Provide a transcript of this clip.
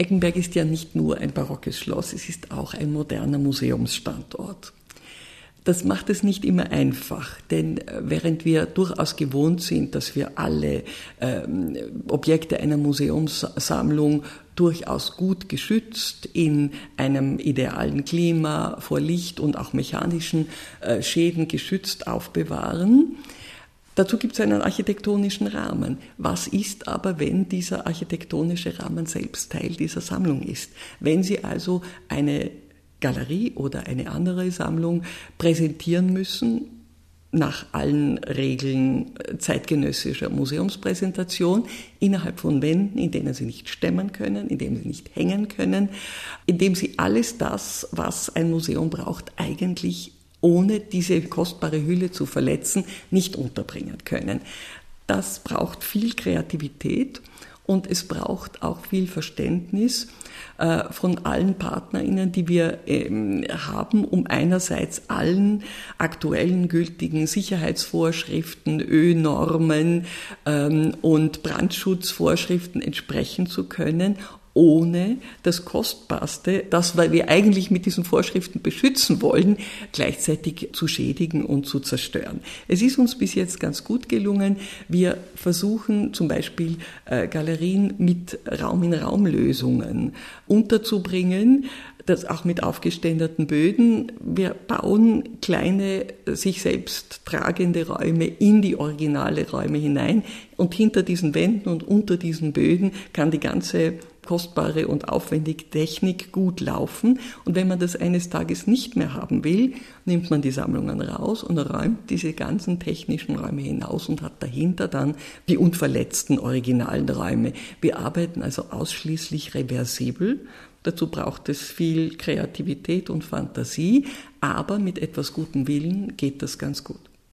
Eckenberg ist ja nicht nur ein barockes Schloss, es ist auch ein moderner Museumsstandort. Das macht es nicht immer einfach, denn äh, während wir durchaus gewohnt sind, dass wir alle ähm, Objekte einer Museumssammlung durchaus gut geschützt in einem idealen Klima vor Licht und auch mechanischen äh, Schäden geschützt aufbewahren, Dazu gibt es einen architektonischen Rahmen. Was ist aber, wenn dieser architektonische Rahmen selbst Teil dieser Sammlung ist? Wenn Sie also eine Galerie oder eine andere Sammlung präsentieren müssen, nach allen Regeln zeitgenössischer Museumspräsentation, innerhalb von Wänden, in denen sie nicht stemmen können, in denen sie nicht hängen können, in dem sie alles das, was ein Museum braucht, eigentlich ohne diese kostbare Hülle zu verletzen, nicht unterbringen können. Das braucht viel Kreativität und es braucht auch viel Verständnis äh, von allen PartnerInnen, die wir ähm, haben, um einerseits allen aktuellen gültigen Sicherheitsvorschriften, Ö-Normen ähm, und Brandschutzvorschriften entsprechen zu können ohne das Kostbarste, das wir eigentlich mit diesen Vorschriften beschützen wollen, gleichzeitig zu schädigen und zu zerstören. Es ist uns bis jetzt ganz gut gelungen. Wir versuchen zum Beispiel äh, Galerien mit Raum-in-Raum-Lösungen unterzubringen, das auch mit aufgeständerten Böden. Wir bauen kleine, sich selbst tragende Räume in die originale Räume hinein und hinter diesen Wänden und unter diesen Böden kann die ganze kostbare und aufwendige Technik gut laufen. Und wenn man das eines Tages nicht mehr haben will, nimmt man die Sammlungen raus und räumt diese ganzen technischen Räume hinaus und hat dahinter dann die unverletzten originalen Räume. Wir arbeiten also ausschließlich reversibel. Dazu braucht es viel Kreativität und Fantasie, aber mit etwas gutem Willen geht das ganz gut.